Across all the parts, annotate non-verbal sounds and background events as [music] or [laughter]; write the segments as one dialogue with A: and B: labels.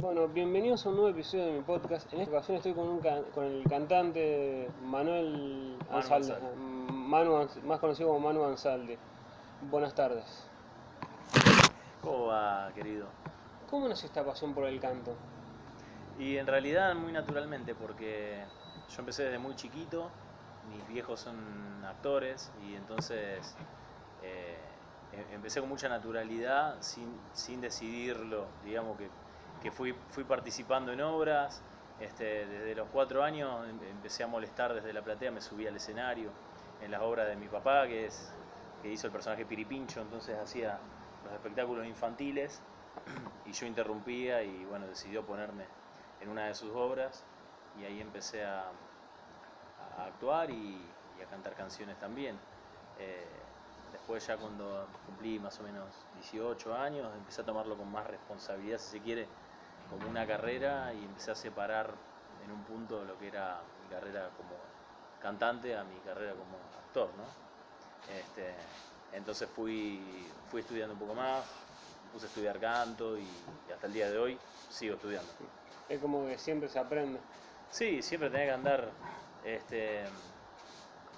A: Bueno, bienvenidos a un nuevo episodio de mi podcast. En esta ocasión estoy con, un can- con el cantante Manuel
B: Manu
A: Ansalde,
B: Ansalde.
A: Manu Ans- más conocido como Manu Ansalde. Buenas tardes.
B: ¿Cómo va, querido?
A: ¿Cómo nació esta pasión por el canto?
B: Y en realidad muy naturalmente, porque yo empecé desde muy chiquito, mis viejos son actores y entonces eh, em- empecé con mucha naturalidad sin, sin decidirlo, digamos que, que fui, fui participando en obras, este, desde los cuatro años em- empecé a molestar desde la platea, me subí al escenario en las obras de mi papá, que, es, que hizo el personaje Piripincho, entonces hacía los espectáculos infantiles [clears throat] y yo interrumpía y bueno, decidió ponerme en una de sus obras y ahí empecé a, actuar y, y a cantar canciones también. Eh, después ya cuando cumplí más o menos 18 años empecé a tomarlo con más responsabilidad, si se quiere, como una carrera y empecé a separar en un punto lo que era mi carrera como cantante a mi carrera como actor, ¿no? Este, entonces fui, fui estudiando un poco más, puse a estudiar canto y, y hasta el día de hoy sigo estudiando.
A: Es como que siempre se aprende.
B: Sí, siempre tenés que andar, este,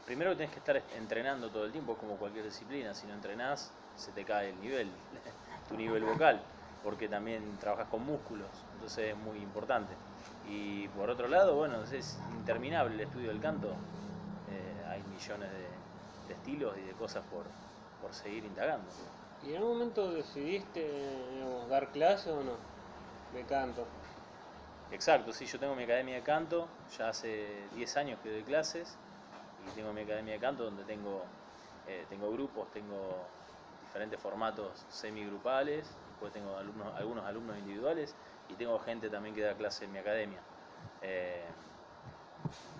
B: primero tenés que estar entrenando todo el tiempo, como cualquier disciplina, si no entrenás se te cae el nivel, [laughs] tu nivel vocal, porque también trabajas con músculos, entonces es muy importante. Y por otro lado, bueno, es interminable el estudio del canto, eh, hay millones de, de estilos y de cosas por, por seguir indagando.
A: ¿Y en algún momento decidiste digamos, dar clases o no? De canto.
B: Exacto, sí, yo tengo mi academia de canto, ya hace 10 años que doy clases y tengo mi academia de canto donde tengo, eh, tengo grupos, tengo diferentes formatos semigrupales, después tengo alumnos, algunos alumnos individuales y tengo gente también que da clase en mi academia. Eh,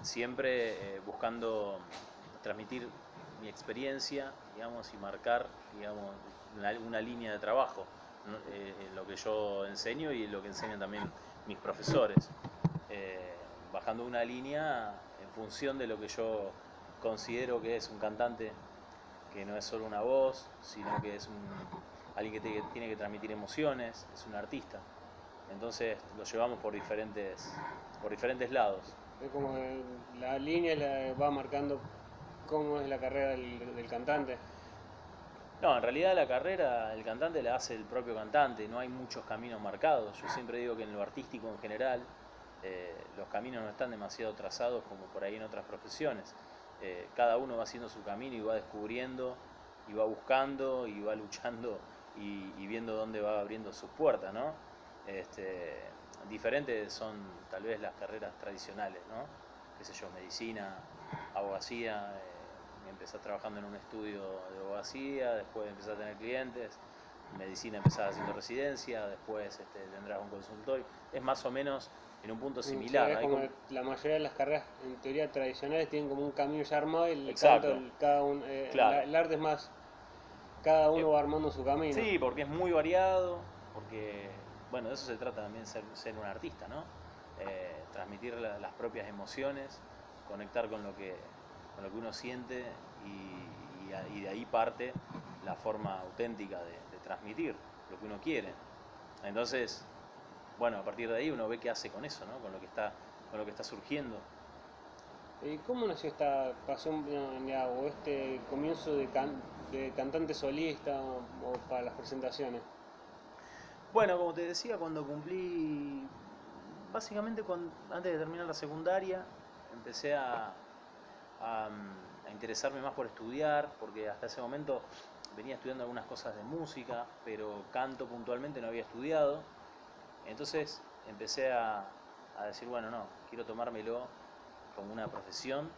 B: siempre eh, buscando transmitir mi experiencia, digamos, y marcar, digamos, una, línea de trabajo ¿no? eh, en lo que yo enseño y en lo que enseñan también mis profesores, bajando una línea en función de lo que yo considero que es un cantante, que no es solo una voz, sino que es un, alguien que, te- tiene que transmitir emociones, es un artista. Entonces lo llevamos por diferentes, por diferentes lados.
A: Es como la línea la va marcando cómo es la carrera del, del cantante.
B: No, en realidad la carrera el cantante la hace el propio cantante, no hay muchos caminos marcados. Yo siempre digo que en lo artístico en general eh, los caminos no están demasiado trazados como por ahí en otras profesiones. Eh, cada uno va haciendo su camino y va descubriendo y va buscando y va luchando y, y viendo dónde va abriendo sus puertas, ¿no? Este, diferentes son tal vez las carreras tradicionales, ¿no? Qué sé yo, medicina, abogacía, eh, empezás trabajando en un estudio de abogacía, después empezás a tener clientes, en medicina empezás haciendo residencia, después este, tendrás un consultorio, es más o menos en un punto similar.
A: Como la mayoría de las carreras en teoría tradicionales tienen como un camino ya armado y el
B: Exacto.
A: el- cada uno, eh,
B: Claro.
A: la- el arte es más, cada uno
B: Eh,
A: va armando su camino.
B: Sí, porque es muy variado, porque, bueno, de eso se trata también ser, ser un artista, ¿no? Eh, transmitir la- las propias emociones, conectar con lo que, con lo que uno siente y, y a- y de ahí parte la forma auténtica de, de transmitir lo que uno quiere. Entonces, bueno, a partir de ahí uno ve qué hace con eso, ¿no? Con lo que está, con lo que está surgiendo.
A: ¿Y cómo nació esta pasión o este comienzo de, can- de cantante solista o, para las presentaciones?
B: Bueno, como te decía, cuando cumplí, básicamente antes de terminar la secundaria, empecé a, a interesarme más por estudiar, porque hasta ese momento venía estudiando algunas cosas de música, pero canto puntualmente no había estudiado. Entonces empecé a, a decir, bueno, no, quiero tomármelo como una profesión,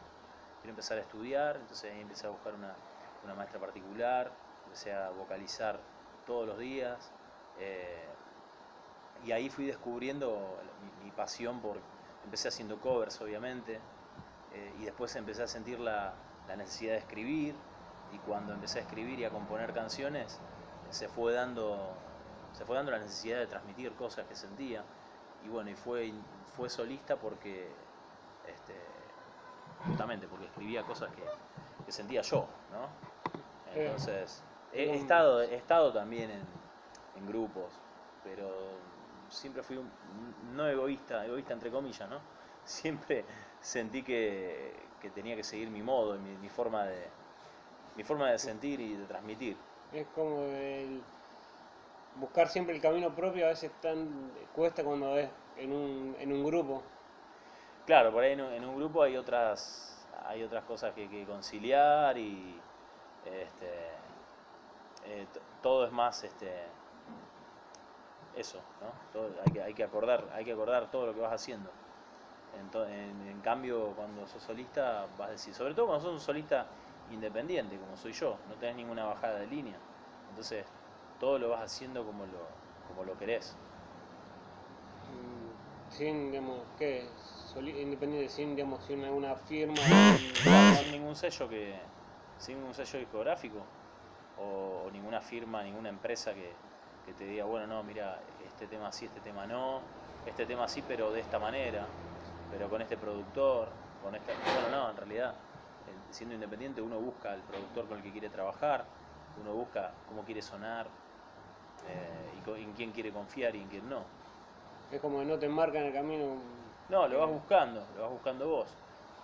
B: quiero empezar a estudiar, entonces ahí empecé a buscar una, una maestra particular, empecé a vocalizar todos los días, eh, y ahí fui descubriendo mi, pasión por, empecé haciendo covers obviamente, eh, y después empecé a sentir la, la necesidad de escribir, y cuando empecé a escribir y a componer canciones, se fue dando, se fue dando la necesidad de transmitir cosas que sentía, y bueno, y fue, fue solista porque, este, justamente porque escribía cosas que, que sentía yo, ¿no?
A: Eh,
B: Entonces, he, estado, he estado también en, en grupos, pero siempre fui un, no egoísta, egoísta entre comillas, ¿no? [laughs] Siempre sentí que, que tenía que seguir mi modo, mi, mi, forma de mi forma de sentir y de transmitir.
A: Es como el buscar siempre el camino propio a veces tan cuesta cuando es en un, en un grupo.
B: Claro, por ahí en un, en un grupo hay otras hay otras cosas que que conciliar y este, eh, todo es más este, eso, ¿no? Todo, hay, que, hay, que acordar, hay que acordar todo lo que vas haciendo. En, en, cambio, cuando sos solista, vas a decir, sobre todo cuando sos un solista independiente, como soy yo, no tenés ninguna bajada de línea. Entonces, todo lo vas haciendo como lo, como lo querés.
A: Mm, sin, digamos, ¿qué? Independiente, sin, digamos, sin una firma.
B: sin ningún sello que. Sin ningún sello discográfico. O, o ninguna firma, ninguna empresa que, que te diga, bueno, no, mira, este tema sí, este tema no, este tema sí, pero de esta manera, pero con este productor, con esta... Bueno, no, en realidad, siendo independiente uno busca el productor con el que quiere trabajar, uno busca cómo quiere sonar, eh, y en quién quiere confiar y en quién no.
A: Es como que no te marcan el camino.
B: No, lo vas buscando, lo vas buscando vos.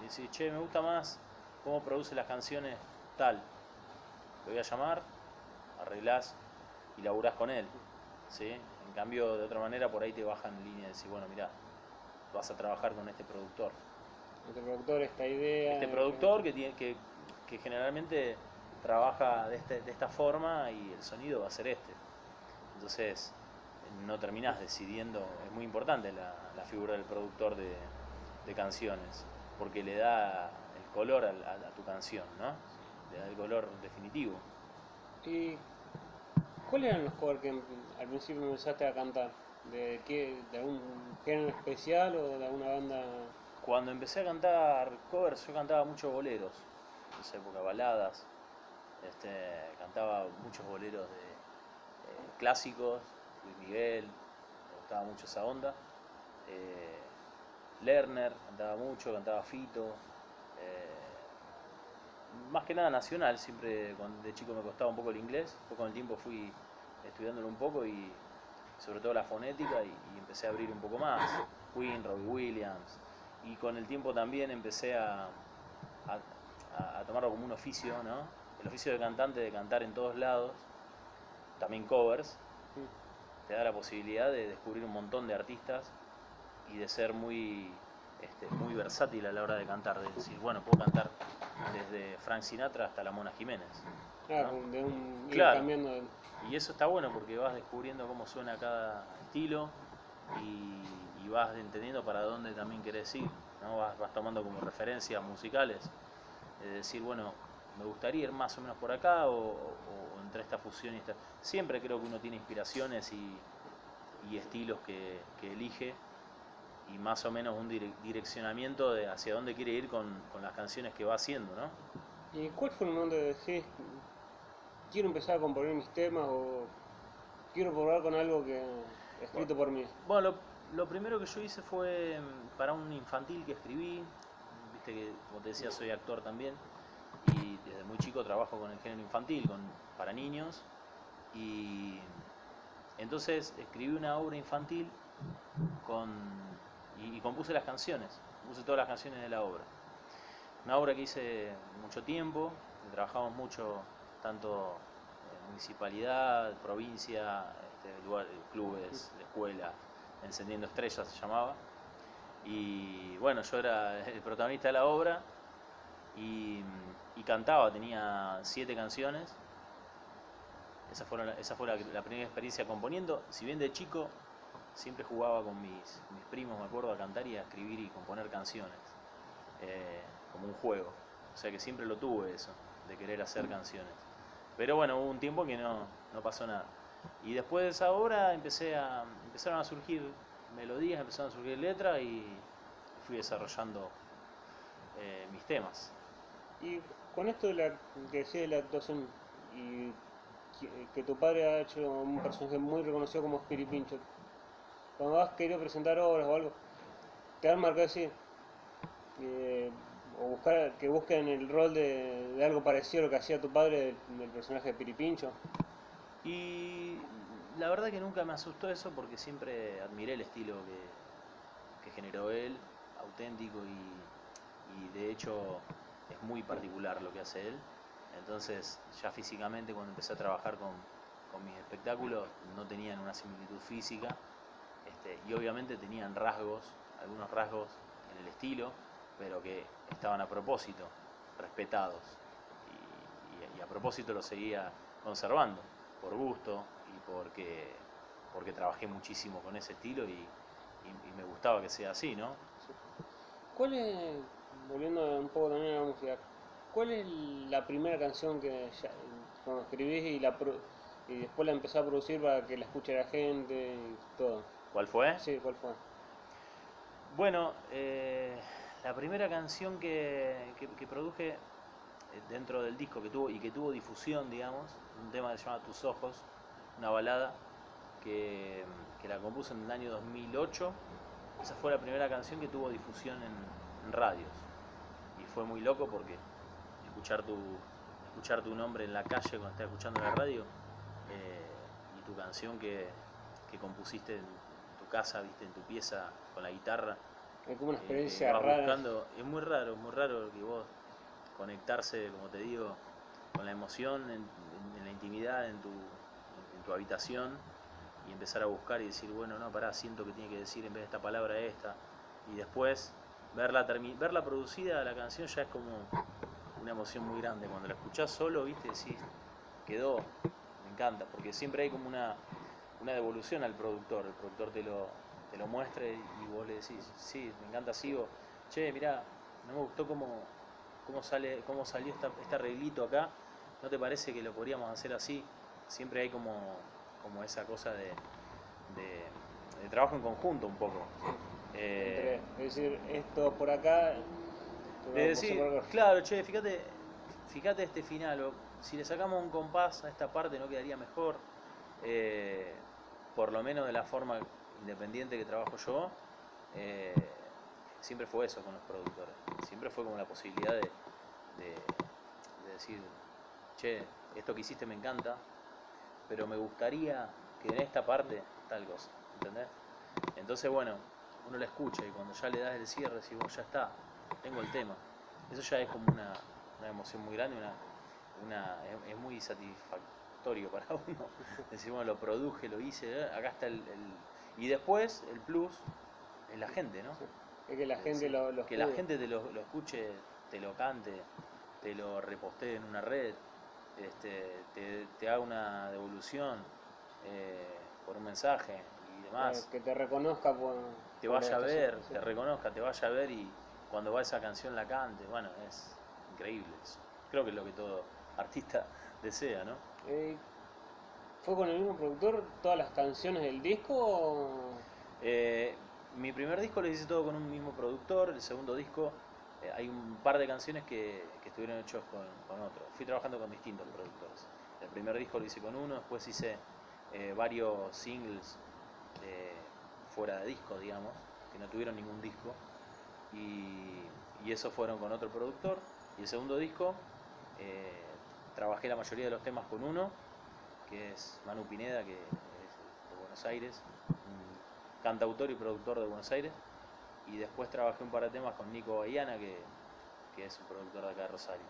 B: Y decís, che, me gusta más cómo produce las canciones tal. Lo voy a llamar, arreglás y laburás con él. ¿sí? En cambio, de otra manera, por ahí te bajan en línea y decís, bueno, mira, vas a trabajar con este productor.
A: Este productor, esta idea.
B: Este productor que, tiene, que, que generalmente trabaja de, este, de esta forma y el sonido va a ser este. Entonces, no terminás decidiendo, es muy importante la, la figura del productor de, de, canciones, porque le da el color a, a, a, tu canción, ¿no? Le da el color definitivo.
A: ¿Y cuáles eran los covers que al principio empezaste a cantar? ¿De, qué, ¿De algún género especial o de alguna banda?
B: Cuando empecé a cantar covers, yo cantaba muchos boleros, en esa época, baladas, este, cantaba muchos boleros de eh, clásicos, Luis Miguel, me gustaba mucho esa onda. Eh, Lerner, cantaba mucho, cantaba Fito. Más que nada nacional, siempre cuando de chico me costaba un poco el inglés, después con el tiempo fui estudiándolo un poco y sobre todo la fonética y, y empecé a abrir un poco más. Queen, Robbie Williams, y con el tiempo también empecé a, a, a, tomarlo como un oficio, ¿no? El oficio de cantante, de cantar en todos lados, también covers, te da la posibilidad de descubrir un montón de artistas y de ser muy, este, muy versátil a la hora de cantar, de decir, bueno, puedo cantar desde Frank Sinatra hasta la Mona Jiménez.
A: Claro, ¿no? de un,
B: claro.
A: cambiando. De...
B: Y eso está bueno porque vas descubriendo cómo suena cada estilo y, y vas entendiendo para dónde también querés ir, ¿no? Vas, vas tomando como referencias musicales, es decir, bueno, me gustaría ir más o menos por acá o, o, o entre esta fusión y esta... Siempre creo que uno tiene inspiraciones y, y estilos que, que, elige y más o menos un direccionamiento de hacia dónde quiere ir con, con, las canciones que va haciendo, ¿no?
A: ¿Y cuál fue el momento de decir, quiero empezar a componer mis temas o quiero probar con algo que escrito
B: bueno,
A: por mí?
B: Bueno, lo, lo, primero que yo hice fue para un infantil que escribí, viste que como te decía soy actor también, y desde muy chico trabajo con el género infantil, con, para niños, y entonces escribí una obra infantil con, y, y, compuse las canciones, compuse todas las canciones de la obra. Una obra que hice mucho tiempo, que trabajamos mucho, tanto en municipalidad, provincia, este, lugar, clubes, la escuela, Encendiendo Estrellas se llamaba. Y bueno, yo era el protagonista de la obra y, y cantaba, tenía siete canciones. Esa, fueron, esa fue la, la, primera experiencia componiendo. Si bien de chico siempre jugaba con mis, primos, me acuerdo, a cantar y a escribir y componer canciones, eh, como un juego. O sea que siempre lo tuve eso, de querer hacer canciones. Pero bueno, hubo un tiempo que no, no pasó nada. Y después de esa obra empecé a, empezaron a surgir melodías, empezaron a surgir letras y fui desarrollando eh, mis temas.
A: Y con esto de la, que decía de la actuación y que, tu padre ha hecho un personaje muy reconocido como Pincho, cuando has querido presentar obras o algo, te han marcado así, eh, o buscar que busquen el rol de, de, algo parecido a lo que hacía tu padre del, personaje de Piripincho.
B: Y la verdad que nunca me asustó eso porque siempre admiré el estilo que, que generó él, auténtico y, y de hecho es muy particular lo que hace él. Entonces ya físicamente cuando empecé a trabajar con, con mis espectáculos no tenían una similitud física este, y obviamente tenían rasgos, algunos rasgos en el estilo, pero que estaban a propósito, respetados. Y, a propósito los seguía conservando, por gusto y porque, porque trabajé muchísimo con ese estilo y, me gustaba que sea así, ¿no?
A: ¿Cuál es, volviendo un poco también a la música, cuál es la primera canción que ya- escribís y, la, y después la empezás a producir para que la escuche la gente y todo?
B: ¿Cuál fue?
A: Sí, ¿cuál fue?
B: Bueno, eh, la primera canción que, que- que produje eh, dentro del disco que tuvo y que tuvo difusión, digamos, un tema que se llama Tus Ojos, una balada que, que la compuse en el año 2008. Esa fue la primera canción que tuvo difusión en, en radios. Y fue muy loco porque escuchar tu, escuchar tu nombre en la calle cuando estás escuchando la radio eh, y tu canción que, que compusiste en casa, viste, en tu pieza con la guitarra.
A: Es como una
B: eh,
A: experiencia rara.
B: buscando- es muy raro, muy raro que vos conectarse, como te digo, con la emoción en, en- en la intimidad, en tu, en tu habitación y empezar a buscar y decir, bueno, no, pará, siento que tiene que decir en vez de esta palabra esta. Y después verla, verla producida, la canción ya es como una emoción muy grande. Cuando la escuchás solo, viste, decís, quedó, me encanta, porque siempre hay como una, una devolución al productor. El productor te lo, te lo muestra y vos le decís, sí, me encanta, sigo. Che, mirá, no me gustó cómo, cómo, sale, cómo salió esta, este arreglito acá. ¿No te parece que lo podríamos hacer así? Siempre hay como, como esa cosa de, de, de trabajo en conjunto un poco. Eh,
A: Entre- es decir, esto por acá.
B: de decir, claro, che, fíjate, fíjate este final, o si le sacamos un compás a esta parte no quedaría mejor, Eh, por lo menos de la forma independiente que trabajo yo, eh, siempre fue eso con los productores, siempre fue como la posibilidad de, de- de decir, che, esto que hiciste me encanta, pero me gustaría que en esta parte tal cosa, ¿entendés? Entonces, bueno, uno la escucha y cuando ya le das el cierre, decís, bueno, ya está, tengo el tema. Eso ya es como una, una emoción muy grande, una, una, es, es muy satisfactorio para [laughs] uno. Decir, bueno, lo produje, lo hice, eh, acá está el, el- Y después, el plus, es la gente, ¿no?
A: Sí. Es que la
B: Es
A: gente
B: decir,
A: lo, lo
B: que la gente te lo, lo escuche, te lo cante, te lo repostee en una red, este, te, te haga una devolución eh, por un mensaje y demás.
A: Eh, que te reconozca por.
B: te
A: por
B: vaya a ver,
A: sí.
B: te reconozca, te vaya a ver y cuando va esa canción la cante. Bueno, es increíble eso. Creo que es lo que todo artista [laughs] desea, ¿no?
A: Eh, ¿Fue con el mismo productor todas las canciones del disco?
B: Eh, mi primer disco lo hice todo con un mismo productor, el segundo disco eh, hay un par de canciones que, que estuvieron hechos con, con otro. Fui trabajando con distintos productores. El primer disco lo hice con uno, después hice varios singles fuera de disco, digamos, que no tuvieron ningún disco. Y, y esos fueron con otro productor. Y el segundo disco trabajé la mayoría de los temas con uno, que es Manu Pineda, que es de Buenos Aires, un cantautor y productor de Buenos Aires. Y después trabajé un par de temas con Nico Baiana, que, que es un productor de acá de Rosario.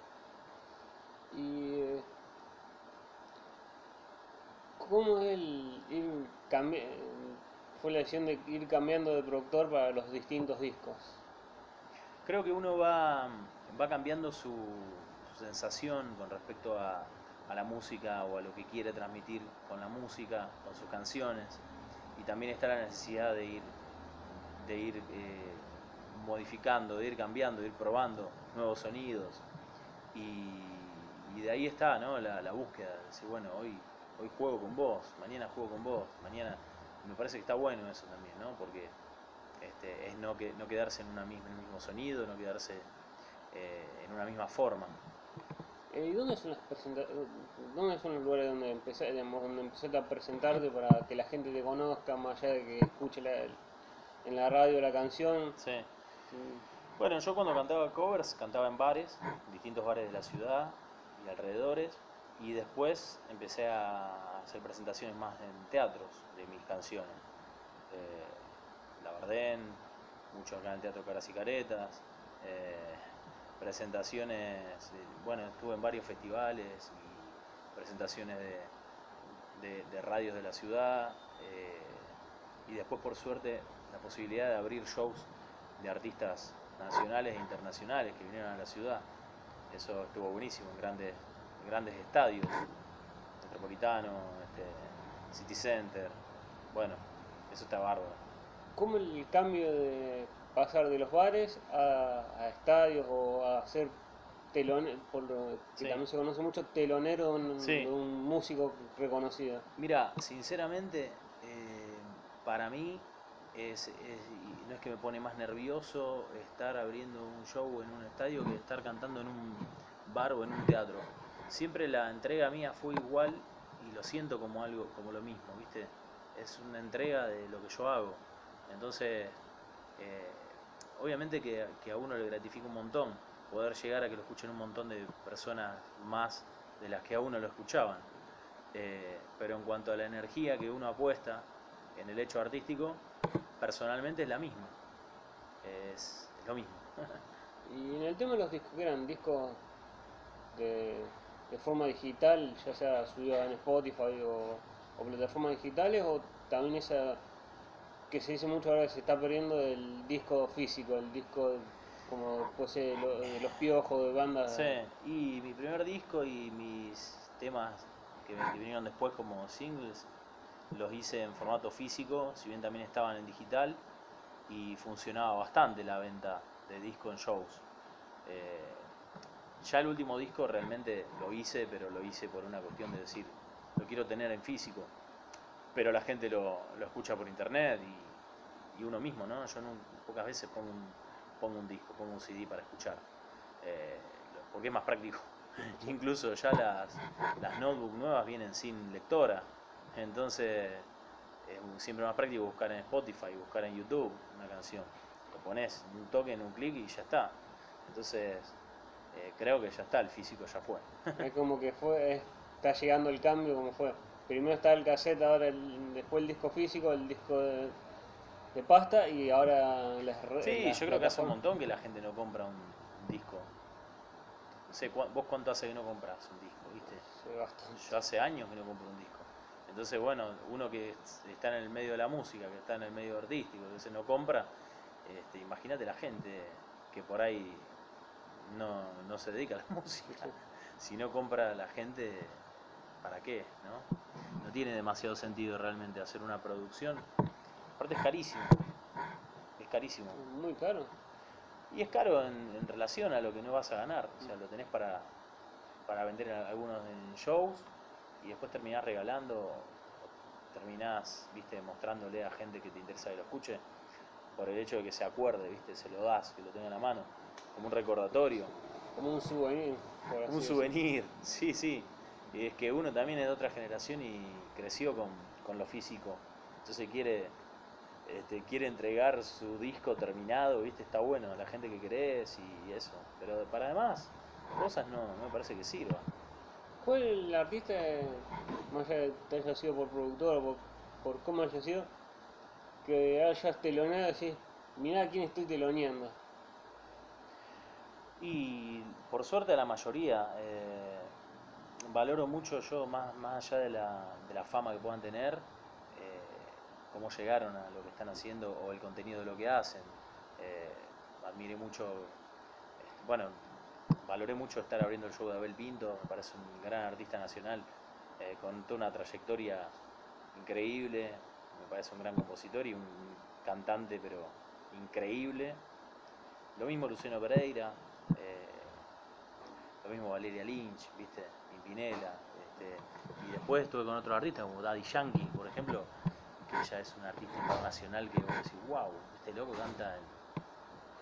A: Y. eh, ¿Cómo es el ir Fue la decisión de ir cambiando de productor para los distintos discos.
B: Creo que uno va, va cambiando su sensación con respecto a, a la música o a lo que quiere transmitir con la música, con sus canciones. Y también está la necesidad de ir, de ir eh, modificando, de ir cambiando, de ir probando nuevos sonidos. Y, y de ahí está ¿no? la, la búsqueda, de decir, bueno, hoy, hoy juego con vos, mañana juego con vos, mañana... Me parece que está bueno eso también, ¿no? Porque este, es no, que, no quedarse en, una misma, en el mismo sonido, no quedarse eh, en una misma forma.
A: Eh, ¿Y dónde son las presenta- dónde son los lugares donde empecé, digamos, donde empezaste a presentarte para que la gente te conozca, más allá de que escuche la- en la radio la canción?
B: Sí. Bueno, yo cuando cantaba covers, cantaba en bares, distintos bares de la ciudad y alrededores. Y después empecé a hacer presentaciones más en teatros de mis canciones. Eh, La Bardén, mucho acá en el Teatro Caras y Caretas, eh, presentaciones, eh, bueno, estuve en varios festivales y presentaciones de, de- radios de la ciudad eh, y después por suerte la posibilidad de abrir shows de artistas nacionales e internacionales que vinieron a la ciudad. Eso estuvo buenísimo en grandes, grandes estadios, Metropolitano, este, City Center, bueno, eso está bárbaro.
A: ¿Cómo el cambio de pasar de los bares a, a estadios o a ser telonero, por lo que
B: Sí.
A: también se conoce mucho, telonero de un,
B: Sí.
A: de un músico reconocido?
B: Mira, sinceramente, eh, para mí es, es- no es que me pone más nervioso estar abriendo un show en un estadio que estar cantando en un bar o en un teatro. Siempre la entrega mía fue igual y lo siento como algo, como lo mismo, ¿viste? Es una entrega de lo que yo hago. Entonces, eh, obviamente que, que a uno le gratifica un montón poder llegar a que lo escuchen un montón de personas más de las que a uno lo escuchaban. Eh, pero en cuanto a la energía que uno apuesta en el hecho artístico, personalmente es la misma. Es, es lo mismo. [laughs]
A: Y en el tema de los discos, que eran discos de, de forma digital, ya sea subido en Spotify o, o plataformas digitales, o también esa que se dice mucho ahora que se está perdiendo del disco físico, el disco como ser lo- de los piojos, de bandas.
B: Sí, y mi primer disco y mis temas que, que vinieron después como singles los hice en formato físico, si bien también estaban en digital, y funcionaba bastante la venta de disco en shows. Eh, ya el último disco realmente lo hice, pero lo hice por una cuestión de decir, lo quiero tener en físico, pero la gente lo, lo escucha por internet y, uno mismo, ¿no? Yo nun- pocas veces pongo un, pongo un disco, pongo un CD para escuchar, eh, porque es más práctico. [laughs] Incluso ya las, las notebook nuevas vienen sin lectora, entonces es siempre más práctico buscar en Spotify, buscar en YouTube una canción. Lo pones un toque en un clic y ya está. Entonces, eh, creo que ya está, el físico ya fue.
A: Es como que fue, es- está llegando el cambio como fue. Primero está el cassette, ahora el- después el disco físico, el disco de, de pasta y ahora las re-
B: Sí,
A: las
B: yo creo que hace un montón que la gente no compra un disco. No sé, ¿cuá- ¿vos cuánto hace que no compras un disco, viste?
A: Sí, bastante.
B: Yo hace años que no compro un disco. Entonces, bueno, uno que es- está en el medio de la música, que está en el medio artístico, que se no compra, este, imagínate la gente que por ahí no, no se dedica a la [laughs] música. Si no compra la gente, ¿para qué? ¿no? no tiene demasiado sentido realmente hacer una producción. Aparte es carísimo. Es carísimo.
A: Muy caro.
B: Y es caro en, en relación a lo que no vas a ganar. O sea, lo tenés para, para vender a- algunos en shows y después terminás regalando, terminás, viste, mostrándole a gente que te interesa que lo escuche, por el hecho de que se acuerde, viste, se lo das, que lo tenga en la mano, como un recordatorio,
A: Como un souvenir. por
B: un souvenir, sí, sí. Y es que uno también es de otra generación y creció con, con lo físico. Entonces quiere, este, quiere entregar su disco terminado, viste, está bueno, la gente que querés y eso. Pero para además, cosas no, no me parece que sirva.
A: ¿Cuál el artista, más allá de que haya sido por productor o por, por cómo haya sido, que hayas teloneado decís, mirá a quién estoy teloneando?
B: Y por suerte a la mayoría, eh, valoro mucho yo, más, más allá de la, de la fama que puedan tener, eh, cómo llegaron a lo que están haciendo o el contenido de lo que hacen. Eh, admiré mucho, este, bueno, valoré mucho estar abriendo el show de Abel Pinto, me parece un gran artista nacional, eh, con toda una trayectoria increíble, me parece un gran compositor y un cantante, pero increíble. Lo mismo Luciano Pereira, eh, lo mismo Valeria Lynch, ¿viste? Pimpinela. Este, y después estuve con otros artistas como Daddy Yankee, por ejemplo, que ella es un artista internacional que vos decís, wow, este loco canta en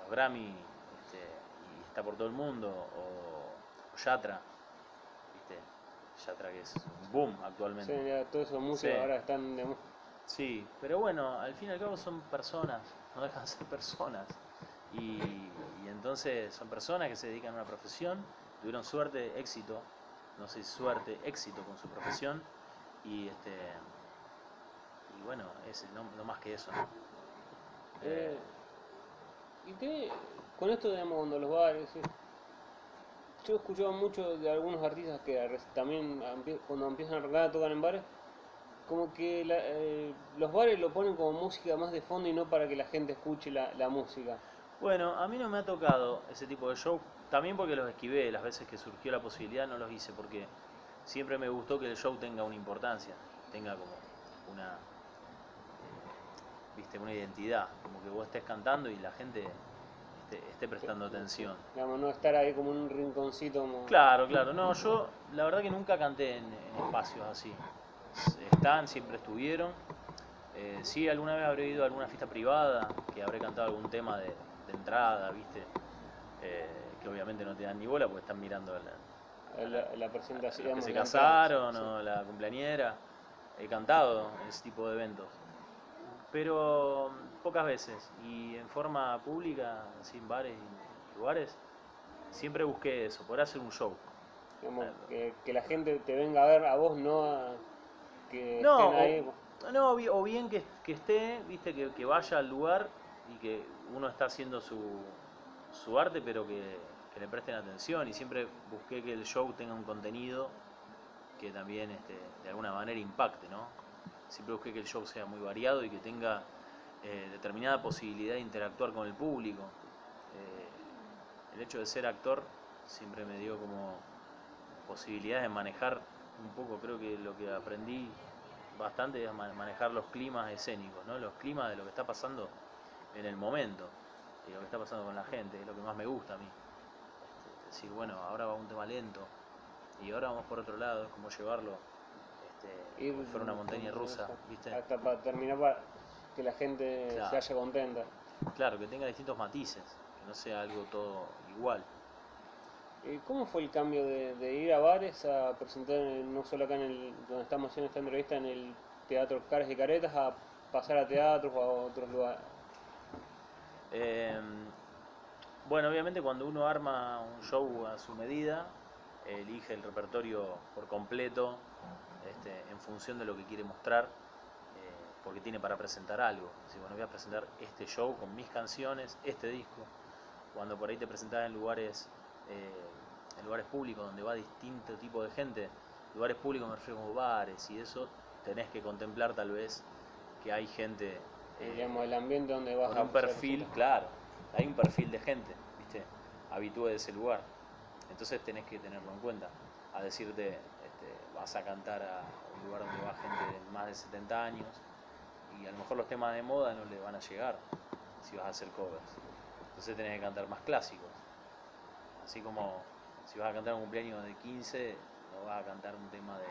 B: los Grammy este, y está por todo el mundo. O, o Yatra, ¿viste? Yatra que es un boom actualmente.
A: sea, ya todos esos músicos
B: Sí.
A: ahora están de
B: Sí, pero bueno, al fin y al cabo son personas, no dejan de ser personas. Y, y entonces son personas que se dedican a una profesión, tuvieron suerte, éxito, no sé, suerte, éxito con su profesión y este y bueno, es no, no más que eso, ¿no?
A: Eh, y que con esto, digamos, cuando los bares, eh, yo he escuchado mucho de algunos artistas que también cuando empiezan a arrancar a tocar en bares, como que la- eh, los bares lo ponen como música más de fondo y no para que la gente escuche la, la música.
B: Bueno, a mí no me ha tocado ese tipo de show, también porque los esquivé, las veces que surgió la posibilidad no los hice, porque siempre me gustó que el show tenga una importancia, tenga como una, eh, viste, una identidad, como que vos estés cantando y la gente esté, esté prestando atención.
A: Digamos, no estar ahí como en un rinconcito como...
B: Claro, claro, no, yo la verdad que nunca canté en, en espacios así, están, siempre estuvieron, eh, sí, alguna vez habré ido a alguna fiesta privada, que habré cantado algún tema de, de entrada, viste, Eh, que obviamente no te dan ni bola porque están mirando a la-
A: La, la presentación,
B: los que se casaron
A: sí,
B: o la cumpleañera. He cantado en ese tipo de eventos. Pero mm, pocas veces. Y en forma pública, en bares y lugares, siempre busqué eso, poder hacer un show.
A: Que, que la gente te venga a ver a vos, no a que
B: No,
A: estén ahí.
B: o, no, o bien que, que esté, viste, que, que vaya al lugar y que uno está haciendo su, su arte, pero que, que le presten atención. Y siempre busqué que el show tenga un contenido que también este, de alguna manera impacte, ¿no? Siempre busqué que el show sea muy variado y que tenga eh, determinada posibilidad de interactuar con el público. Eh, el hecho de ser actor siempre me dio como posibilidades de manejar un poco, creo que lo que aprendí bastante es ma- manejar los climas escénicos, ¿no? Los climas de lo que está pasando en el momento y lo que está pasando con la gente, es lo que más me gusta a mí. Decir, bueno, ahora va un tema lento y ahora vamos por otro lado, es como llevarlo este, como fuera una montaña rusa, ¿viste?
A: Hasta para terminar, para que la gente
B: Claro.
A: se haya contenta.
B: Claro, que tenga distintos matices, que no sea algo todo igual.
A: ¿Cómo fue el cambio de, de ir a bares a presentar, en- no solo acá en el, donde estamos haciendo esta entrevista, en el Teatro Caras y Caretas, a pasar a teatros o a otros lugares?
B: Eh, bueno, obviamente cuando uno arma un show a su medida, elige el repertorio por completo este, en función de lo que quiere mostrar, eh, porque tiene para presentar algo. Si bueno, voy a presentar este show con mis canciones, este disco. Cuando por ahí te presentás en lugares, eh, en lugares públicos donde va distinto tipo de gente, lugares públicos me refiero como bares y eso, tenés que contemplar tal vez que hay gente eh,
A: Digamos, el ambiente donde vas
B: con
A: a
B: un perfil, claro, hay un perfil de gente, ¿viste? Habitúe de ese lugar. Entonces tenés que tenerlo en cuenta. A decirte, este, vas a cantar a un lugar donde va gente de más de 70 años y a lo mejor los temas de moda no le van a llegar si vas a hacer covers. Entonces tenés que cantar más clásicos. Así como si vas a cantar un cumpleaños de 15, no vas a cantar un tema de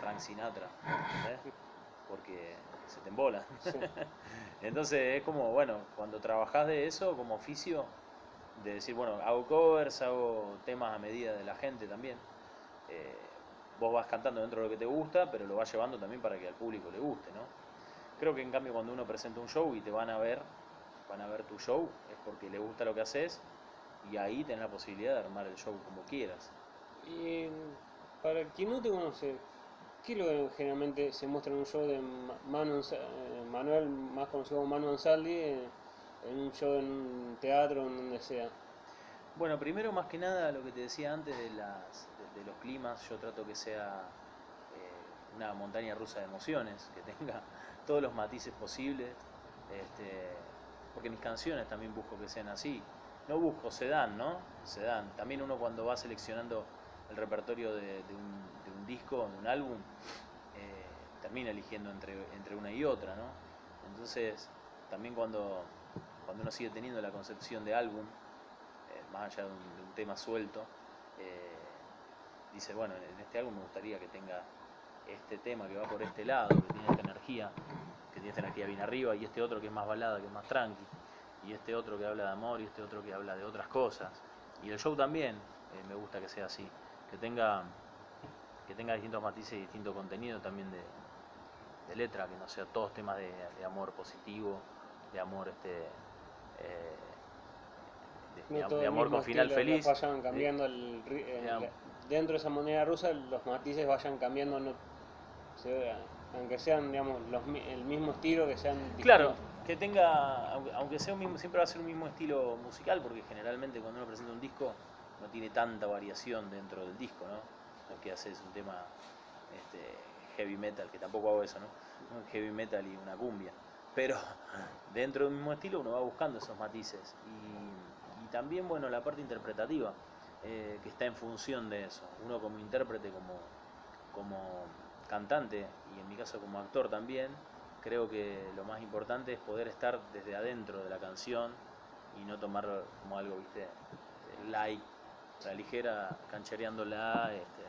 B: Frank Sinatra, ¿entendés? Porque se te embola.
A: Sí. [laughs]
B: Entonces es como, bueno, cuando trabajás de eso como oficio, de decir, bueno, hago covers, hago temas a medida de la gente también. eh, vos vas cantando dentro de lo que te gusta, pero lo vas llevando también para que al público le guste, ¿no? Creo que en cambio cuando uno presenta un show y te van a ver, van a ver tu show, es porque le gusta lo que haces y ahí tenés la posibilidad de armar el show como quieras.
A: Y para quien no te conoce, ¿qué es lo que generalmente se muestra en un show de Ma- Manu eh, Manuel, más conocido como Manu Ansaldi, eh, en un show en un teatro, en donde sea?
B: Bueno, primero más que nada lo que te decía antes de, las, de, los climas, yo trato que sea eh, una montaña rusa de emociones, que tenga [laughs] todos los matices posibles, este, porque mis canciones también busco que sean así. No busco, se dan, ¿no? Se dan. También uno cuando va seleccionando el repertorio de, de un disco, de un álbum, eh, termina eligiendo entre, entre una y otra, ¿no? Entonces, también cuando, cuando uno sigue teniendo la concepción de álbum, eh, más allá de un, tema suelto, eh, dice, bueno, en este álbum me gustaría que tenga este tema que va por este lado, que tiene esta energía, que tiene esta energía bien arriba, y este otro que es más balada, que es más tranqui, y este otro que habla de amor, y este otro que habla de otras cosas. Y el show también me gusta que sea así, que tenga, que tenga distintos matices y distinto contenido también de, de letra, que no sea todos temas de, de amor positivo, de amor este eh, de,
A: No
B: de
A: el
B: amor con final feliz.
A: Vayan cambiando el, la- dentro de esa moneda rusa los matices vayan cambiando, no, se- aunque sean, digamos, los, el mismo estilo, que sean
B: Claro, que tenga, aunque- aunque sea un mismo, siempre va a ser un mismo estilo musical, porque generalmente cuando uno presenta un disco no tiene tanta variación dentro del disco, ¿no? Que hace es un tema este, heavy metal, que tampoco hago eso, ¿no? Un heavy metal y una cumbia. Pero [laughs] dentro del mismo estilo uno va buscando esos matices. Y, y también, bueno, la parte interpretativa, eh, que está en función de eso. Uno como intérprete, como, como cantante y en mi caso como actor también, creo que lo más importante es poder estar desde adentro de la canción y no tomarlo como algo, viste, light, a la ligera, canchereándola este,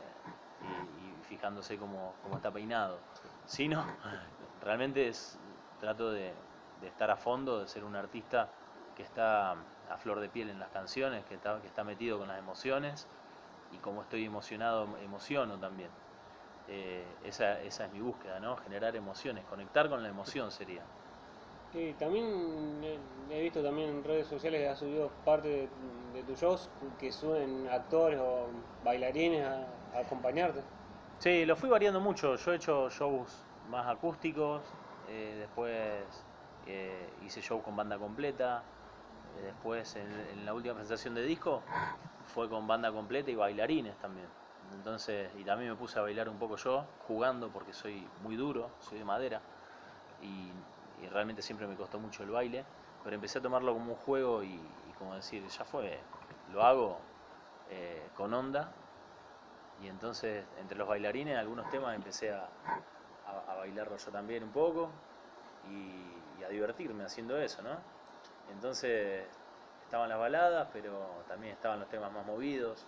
B: y, fijándose cómo, cómo está peinado. Sino, [laughs] realmente trato de, de estar a fondo, de ser un artista que está a flor de piel en las canciones, que está, que está metido con las emociones y como estoy emocionado, emociono también. Eh, esa, esa es mi búsqueda, ¿no? Generar emociones, conectar con la emoción sería.
A: Y también he visto también en redes sociales que has subido parte de, de tus shows que suben actores o bailarines a, acompañarte.
B: Sí, lo fui variando mucho. Yo he hecho shows más acústicos, eh, después eh, hice show con banda completa, eh, después en, en la última presentación de disco fue con banda completa y bailarines también. Entonces, y también me puse a bailar un poco yo, jugando porque soy muy duro, soy de madera y, y realmente siempre me costó mucho el baile, pero empecé a tomarlo como un juego y, como decir, ya fue, lo hago eh, con onda y entonces entre los bailarines algunos temas empecé a, a, a bailarlo yo también un poco y, a divertirme haciendo eso, ¿no? Entonces estaban las baladas, pero también estaban los temas más movidos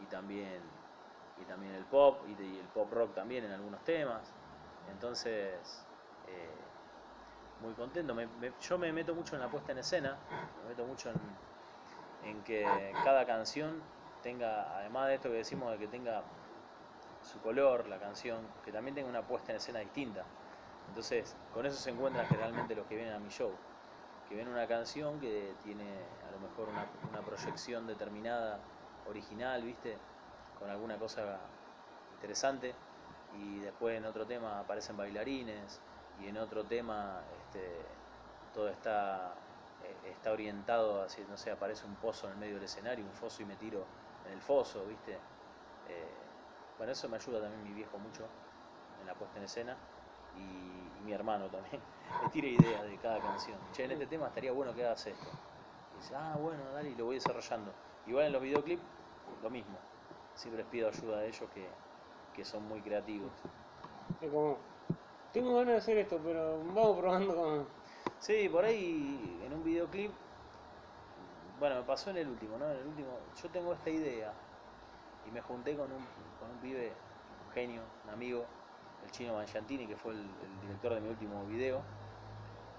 B: y también, y también el pop y el pop rock también en algunos temas. Entonces, eh, muy contento. Me- me- yo me meto mucho en la puesta en escena, me meto mucho en, en que cada canción tenga, además de esto que decimos de que tenga su color, la canción, que también tenga una puesta en escena distinta. Entonces, con eso se encuentran generalmente los que vienen a mi show, que ven una canción que tiene a lo mejor una, una proyección determinada, original, ¿viste? Con alguna cosa interesante, y después en otro tema aparecen bailarines, y en otro tema este, todo está, eh, está orientado hacia, no sé, aparece un pozo en el medio del escenario, un foso y me tiro en el foso, ¿viste? Eh, bueno, eso me ayuda también mi viejo mucho en la puesta en escena y, mi hermano también. [laughs] Me tira ideas de cada canción. Che, en este tema estaría bueno que hagas esto. Y dice, ah, bueno, dale, y lo voy desarrollando. Igual en los videoclips, lo mismo. Siempre les pido ayuda a ellos que, que son muy creativos.
A: Es como, tengo ganas de hacer esto, pero vamos probando con...
B: Sí, por ahí en un videoclip, bueno, me pasó en el último, ¿no? En el último, yo tengo esta idea y me junté con un, con un pibe, un genio, un amigo, el chino Manchantini, que fue el, director de mi último video,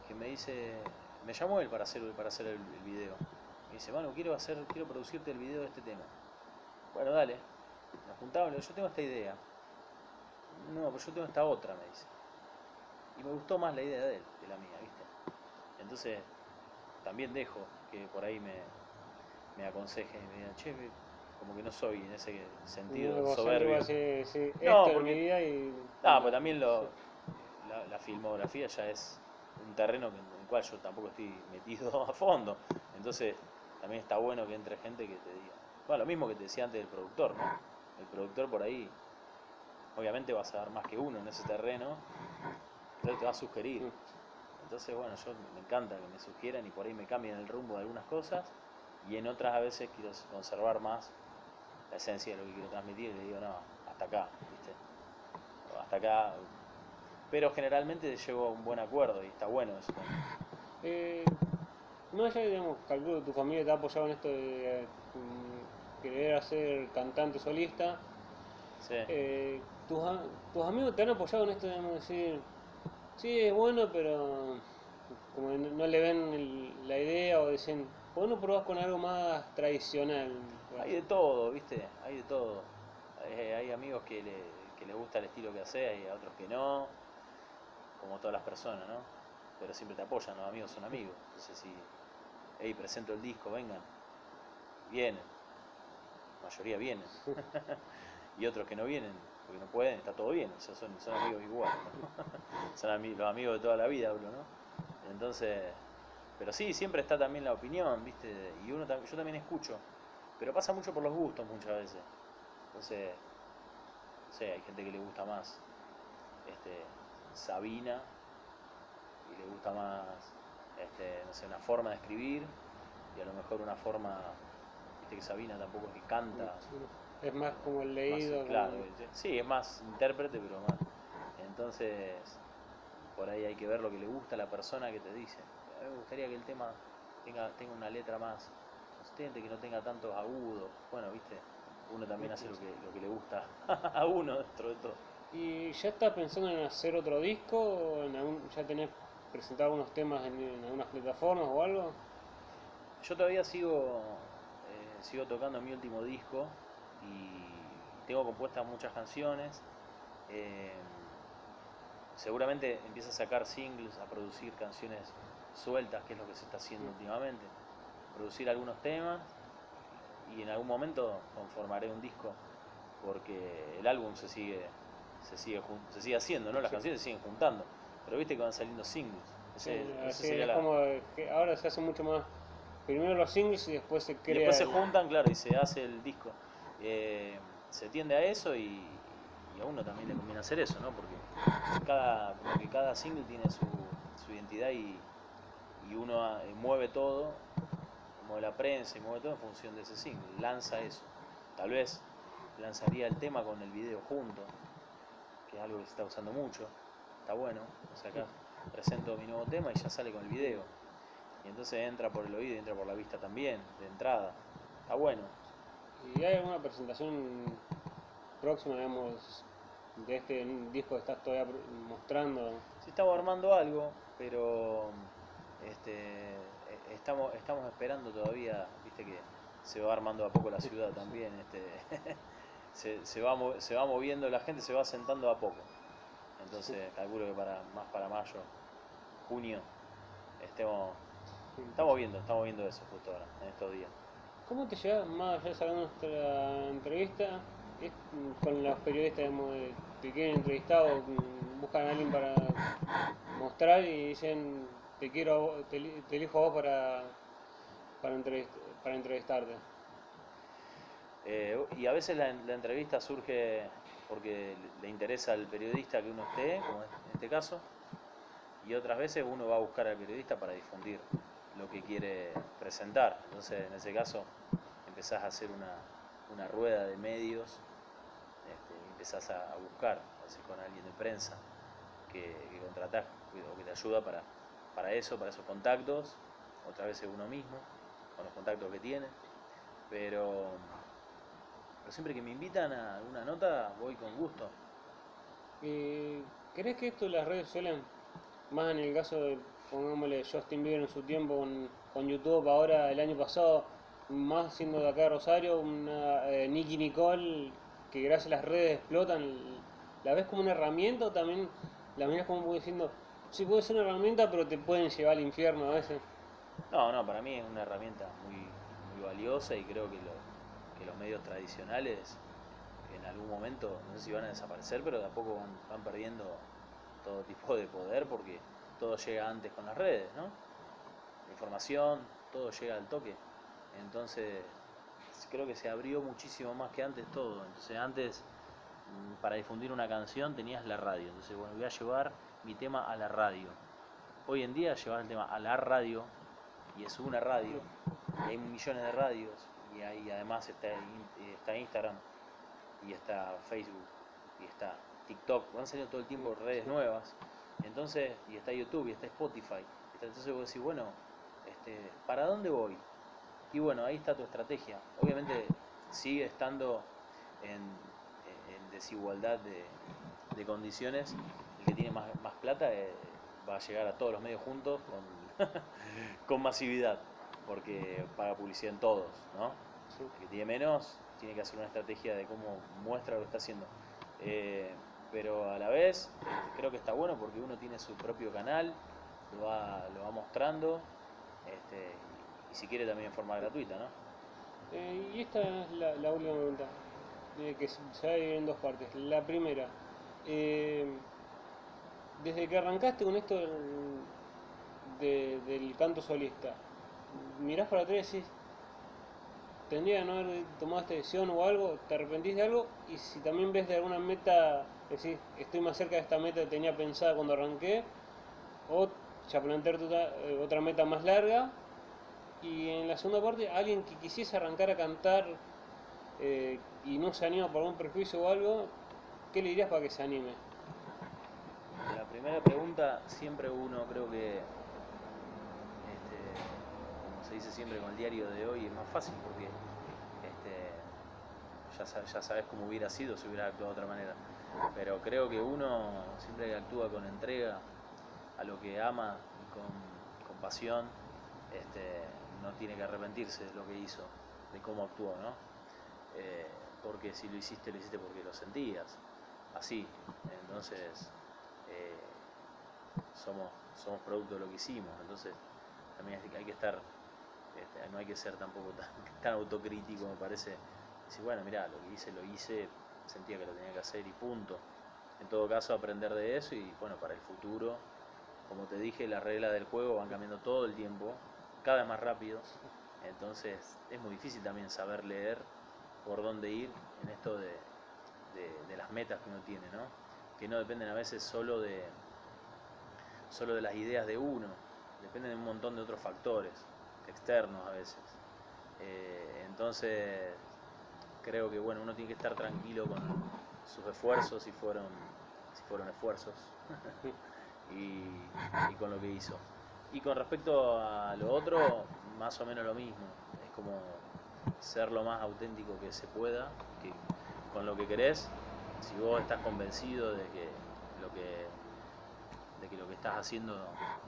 B: que me dice, me llamó él para hacer, para hacer el, video. Me dice, mano, quiero hacer, quiero producirte el video de este tema. Bueno, dale. Nos juntamos, yo tengo esta idea. No, pero yo tengo esta otra, me dice. Y me gustó más la idea de él que la mía, ¿viste? Entonces, también dejo que por ahí me, me aconsejen y me digan, che, como que no soy en ese sentido soberbio.
A: así, sí,
B: No,
A: esto
B: porque-
A: es mi vida y...
B: No, pues también lo, la, la filmografía ya es un terreno en el cual yo tampoco estoy metido [laughs] a fondo. Entonces, también está bueno que entre gente que te diga. Bueno, lo mismo que te decía antes del productor, ¿no? El productor por ahí, obviamente va a saber más que uno en ese terreno, entonces te va a sugerir. Entonces, bueno, yo me encanta que me sugieran y por ahí me cambian el rumbo de algunas cosas y en otras a veces quiero conservar más la esencia de lo que quiero transmitir y le digo, no, hasta acá, ¿viste? Hasta acá. Pero generalmente llego a un buen acuerdo y está bueno eso también.
A: Eh, no allá, digamos, calculo que tu familia te ha apoyado en esto de mm, querer hacer cantante solista.
B: Sí.
A: Eh, tus, tus amigos te han apoyado en esto, digamos, decir, sí, es bueno, pero como no, no le ven el- la idea o dicen, ¿por qué no probás con algo más tradicional?
B: Hay de todo, ¿viste? Hay de todo. Hay, hay amigos que, le, que les gusta el estilo que haces y a otros que no, como todas las personas, ¿no? Pero siempre te apoyan, los amigos son amigos. Entonces, si, hey, presento el disco, vengan, vienen. la mayoría vienen. [laughs] y otros que no vienen, porque no pueden, está todo bien, o sea, son, son amigos igual, [laughs] son los amigos de toda la vida, hablo, ¿no? Entonces, pero sí, siempre está también la opinión, ¿viste? Y uno yo también escucho, pero pasa mucho por los gustos muchas veces. Entonces, no sé, hay gente que le gusta más este, Sabina y le gusta más, este, no sé, una forma de escribir y a lo mejor una forma, viste que Sabina tampoco es que canta.
A: Es más como el leído.
B: claro, sí, es más intérprete, pero más. Entonces, por ahí hay que ver lo que le gusta a la persona que te dice. A mí me gustaría que el tema tenga, tenga una letra más consistente, que no tenga tantos agudos. Bueno, viste, uno también hace lo que, lo que le gusta [laughs] a uno dentro de todo.
A: ¿Y ya estás pensando en hacer otro disco? ¿Ya tenés presentado algunos temas en, algunas plataformas o algo?
B: Yo todavía sigo, eh, sigo tocando mi último disco y tengo compuestas muchas canciones. Eh, seguramente empieza a sacar singles, a producir canciones sueltas, que es lo que se está haciendo últimamente. Producir algunos temas y en algún momento conformaré un disco porque el álbum se sigue se sigue se sigue haciendo, ¿no? Las canciones se siguen juntando, pero viste que van saliendo singles.
A: como que ahora se hace mucho más primero los singles y después se crea
B: y después se juntan, claro, y se hace el disco. Eh, se tiende a eso y, a uno también le conviene hacer eso, ¿no? Porque cada, cada single tiene su, identidad y, uno eh, mueve todo, mueve la prensa y mueve todo en función de ese single, lanza eso. Tal vez lanzaría el tema con el video junto, que es algo que se está usando mucho, está bueno, o sea, acá presento mi nuevo tema y ya sale con el video. Y entonces entra por el oído y entra por la vista también, de entrada. Está bueno.
A: ¿Y hay alguna presentación próxima, digamos, de este disco que estás todavía mostrando?
B: Sí, estamos armando algo, pero este, estamos, estamos esperando todavía, viste que se va armando a poco la ciudad también, este, [laughs] se, se, va, se va moviendo, la gente se va sentando a poco. Entonces calculo que para más para mayo, junio, estemos, estamos viendo, estamos viendo eso justo ahora, en estos días.
A: ¿Cómo te llevas, más allá de nuestra entrevista, con los periodistas digamos, te quieren entrevistar o buscan a alguien para mostrar y dicen te quiero te, elijo a vos para para, para entrevistarte
B: eh, y a veces la, entrevista surge porque le interesa al periodista que uno esté como en este caso y otras veces uno va a buscar al periodista para difundir lo que quiere presentar. Entonces en ese caso empezás a hacer una, una rueda de medios este, empezás a, buscar con alguien de prensa que, que contratás o que te ayuda para, para eso, para esos contactos, otra vez es uno mismo, con los contactos que tiene, pero, pero siempre que me invitan a alguna nota voy con gusto.
A: Eh, ¿Crees que esto las redes suelen, más en el caso de, pongámosle, Justin Bieber en su tiempo con, con YouTube, ahora el año pasado, más siendo de acá de Rosario, una eh, Nicky Nicole, que gracias a las redes explotan, ¿la ves como una herramienta o también la miras como diciendo, sí puede ser una herramienta, pero te pueden llevar al infierno a veces.
B: No, no, para mí es una herramienta muy, muy valiosa y creo que, que los medios tradicionales en algún momento, no sé si van a desaparecer, pero de a poco van, van perdiendo todo tipo de poder porque todo llega antes con las redes, ¿no? La información, todo llega al toque. Entonces, creo que se abrió muchísimo más que antes todo. Entonces, antes, mm, para difundir una canción tenías la radio. Entonces, bueno, voy a llevar mi tema a la radio. Hoy en día llevar el tema a la radio y es una radio y hay millones de radios y ahí además está, está Instagram y está Facebook y está TikTok, van saliendo todo el tiempo redes nuevas, entonces, y está YouTube y está Spotify, entonces vos decís, bueno, este, ¿para dónde voy? Y bueno, ahí está tu estrategia. Obviamente sigue estando en, desigualdad de, de condiciones el que tiene más, más plata eh, va a llegar a todos los medios juntos con, [laughs] con masividad, porque paga publicidad en todos, ¿no? El que tiene menos tiene que hacer una estrategia de cómo muestra lo que está haciendo. Eh, pero a la vez creo que está bueno porque uno tiene su propio canal, lo va, lo va mostrando, este, y si quiere también en forma gratuita, ¿no?
A: Eh, y esta es la, última pregunta, que se va a dividir en dos partes. La primera, eh, desde que arrancaste con esto del, de- del canto solista, mirás para atrás y decís, tendría que no haber tomado esta decisión o algo, te arrepentís de algo, y si también ves de alguna meta, decís, estoy más cerca de esta meta que tenía pensada cuando arranqué, o ya plantearte otra, eh, otra meta más larga, y en la segunda parte, alguien que quisiese arrancar a cantar eh, y no se anima por algún prejuicio o algo, ¿qué le dirías para que se anime?
B: La primera pregunta, siempre uno creo que, este, como se dice siempre con el diario de hoy, es más fácil porque este, ya, ya sabes cómo hubiera sido si hubiera actuado de otra manera. Pero creo que uno siempre que actúa con entrega a lo que ama y con, pasión, este, no tiene que arrepentirse de lo que hizo, de cómo actuó, ¿no? Eh, porque si lo hiciste, lo hiciste porque lo sentías, así. Entonces, eh, somos, somos producto de lo que hicimos, entonces también hay que estar, este, no hay que ser tampoco tan, [laughs] tan autocrítico, me parece. Decir, bueno, mira, lo que hice, lo hice, sentía que lo tenía que hacer y punto. En todo caso, aprender de eso y bueno, para el futuro, como te dije, las reglas del juego van cambiando todo el tiempo, cada vez más rápido. Entonces es muy difícil también saber leer por dónde ir en esto de, de- las metas que uno tiene, ¿no? Que no dependen a veces solo de, solo de las ideas de uno, dependen de un montón de otros factores, externos a veces. Eh, entonces creo que bueno, uno tiene que estar tranquilo con sus esfuerzos si fueron, si fueron esfuerzos [laughs] y, con lo que hizo. Y con respecto a lo otro, más o menos lo mismo. Es como ser lo más auténtico que se pueda, con lo que querés. Si vos estás convencido de que lo que, de que, lo que estás haciendo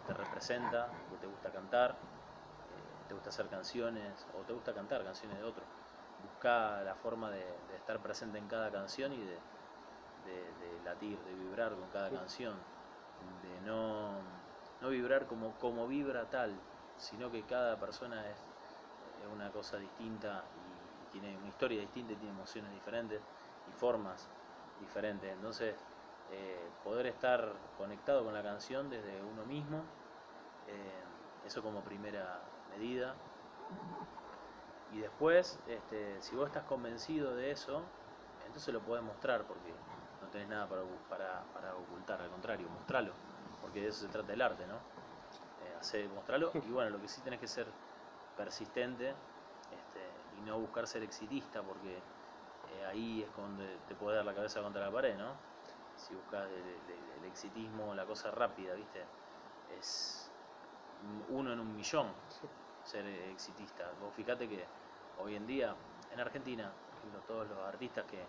B: te representa, que te gusta cantar, eh, te gusta hacer canciones o te gusta cantar canciones de otro, busca la forma de, de estar presente en cada canción y de, de- de latir, de vibrar con cada
A: Sí.
B: canción, de no, no vibrar como, como vibra tal, sino que cada persona es, es una cosa distinta y tiene una historia distinta y tiene emociones diferentes y formas diferentes. Entonces, eh, poder estar conectado con la canción desde uno mismo, eh, eso como primera medida. Y después, este, si vos estás convencido de eso, entonces lo podés mostrar porque no tenés nada para, para, para ocultar, al contrario, mostralo, porque de eso se trata el arte, ¿no? Eh, hacer, mostrarlo y bueno, lo que sí tenés que ser persistente este, y no buscar ser exitista porque eh, ahí es donde te puede dar la cabeza contra la pared, ¿no? Si buscas el, el- el exitismo, la cosa rápida, ¿viste? Es uno en un millón ser exitista. Vos fíjate que hoy en día en Argentina, todos los artistas que,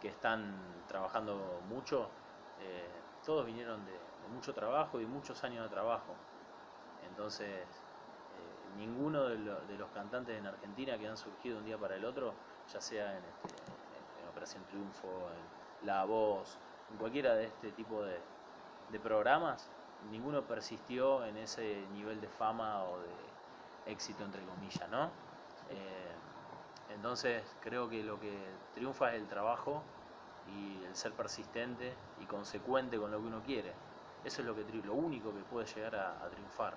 B: que están trabajando mucho, eh, todos vinieron de, mucho trabajo y muchos años de trabajo. Entonces, eh, ninguno de, lo- de los cantantes en Argentina que han surgido un día para el otro, ya sea en, este, en- Operación Triunfo, en La Voz, en cualquiera de este tipo de programas, ninguno persistió en ese nivel de fama o de éxito, entre comillas, ¿no? Eh, entonces creo que lo que triunfa es el trabajo y el ser persistente y consecuente con lo que uno quiere. Eso es lo, que, lo único que puede llegar a, a triunfar.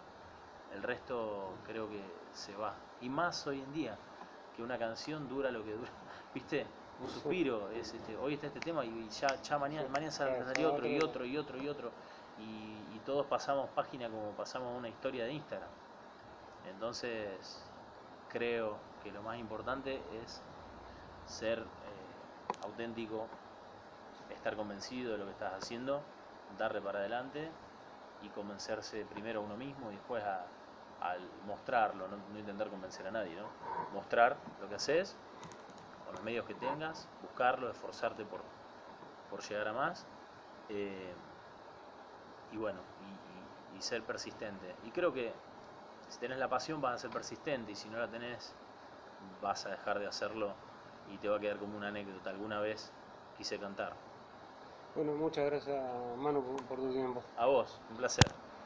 B: El resto creo que se va. Y más hoy en día, que una canción dura lo que dura. [laughs] ¿Viste? Un suspiro. Es este, hoy está este tema y ya, ya mañana, mañana salió otro y
A: otro.
B: otro y otro y otro. Y, y todos pasamos página como pasamos una historia de Instagram. Entonces, creo que lo más importante es ser eh, auténtico, estar convencido de lo que estás haciendo, darle para adelante y convencerse primero a uno mismo y después a, al mostrarlo, no, intentar convencer a nadie, ¿no? Mostrar lo que haces con los medios que tengas, buscarlo, esforzarte por, por llegar a más eh, y bueno, y- y ser persistente. Y creo que si tenés la pasión vas a ser persistente y si no la tenés vas a dejar de hacerlo y te va a quedar como una anécdota. Alguna vez quise cantar.
A: Bueno, muchas gracias Manu por, por tu tiempo.
B: A vos, un placer.